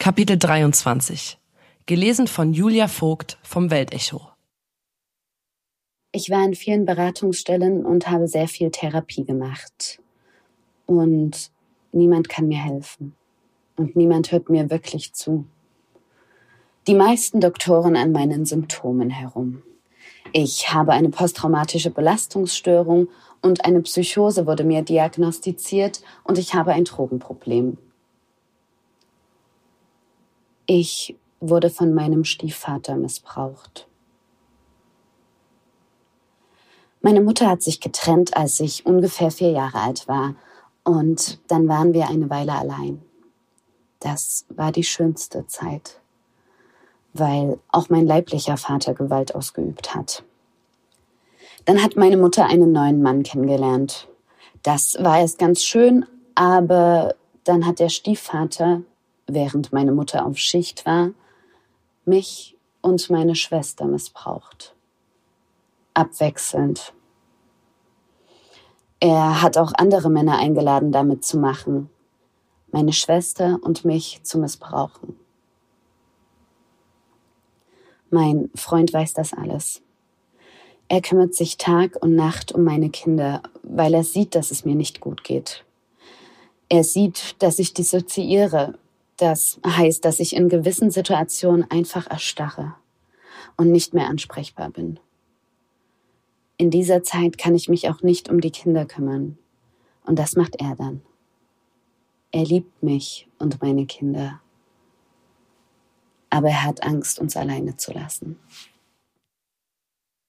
Kapitel 23. Gelesen von Julia Vogt vom Weltecho. Ich war in vielen Beratungsstellen und habe sehr viel Therapie gemacht. Und niemand kann mir helfen. Und niemand hört mir wirklich zu. Die meisten Doktoren an meinen Symptomen herum. Ich habe eine posttraumatische Belastungsstörung und eine Psychose wurde mir diagnostiziert und ich habe ein Drogenproblem. Ich wurde von meinem Stiefvater missbraucht. Meine Mutter hat sich getrennt, als ich ungefähr vier Jahre alt war. Und dann waren wir eine Weile allein. Das war die schönste Zeit, weil auch mein leiblicher Vater Gewalt ausgeübt hat. Dann hat meine Mutter einen neuen Mann kennengelernt. Das war erst ganz schön, aber dann hat der Stiefvater während meine Mutter auf Schicht war, mich und meine Schwester missbraucht. Abwechselnd. Er hat auch andere Männer eingeladen, damit zu machen, meine Schwester und mich zu missbrauchen. Mein Freund weiß das alles. Er kümmert sich Tag und Nacht um meine Kinder, weil er sieht, dass es mir nicht gut geht. Er sieht, dass ich dissoziiere, das heißt, dass ich in gewissen Situationen einfach erstarre und nicht mehr ansprechbar bin. In dieser Zeit kann ich mich auch nicht um die Kinder kümmern. Und das macht er dann. Er liebt mich und meine Kinder. Aber er hat Angst, uns alleine zu lassen.